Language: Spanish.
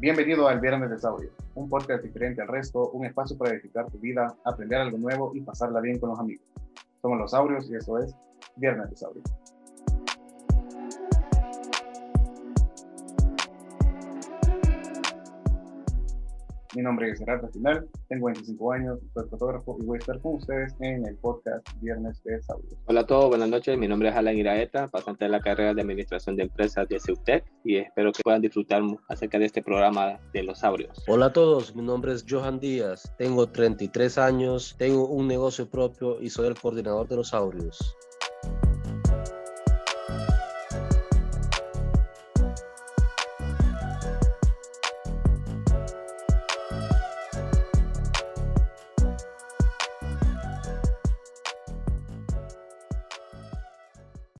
Bienvenido al Viernes de Saurio, un podcast diferente al resto, un espacio para edificar tu vida, aprender algo nuevo y pasarla bien con los amigos. Somos los Saurios y eso es Viernes de Saurio. Mi nombre es Gerardo Final, tengo 25 años, soy fotógrafo y voy a estar con ustedes en el podcast Viernes de Saurios. Hola a todos, buenas noches. Mi nombre es Alan Iraeta, pasante de la carrera de Administración de Empresas de CEUTEC y espero que puedan disfrutar acerca de este programa de los saurios. Hola a todos, mi nombre es Johan Díaz, tengo 33 años, tengo un negocio propio y soy el coordinador de los saurios.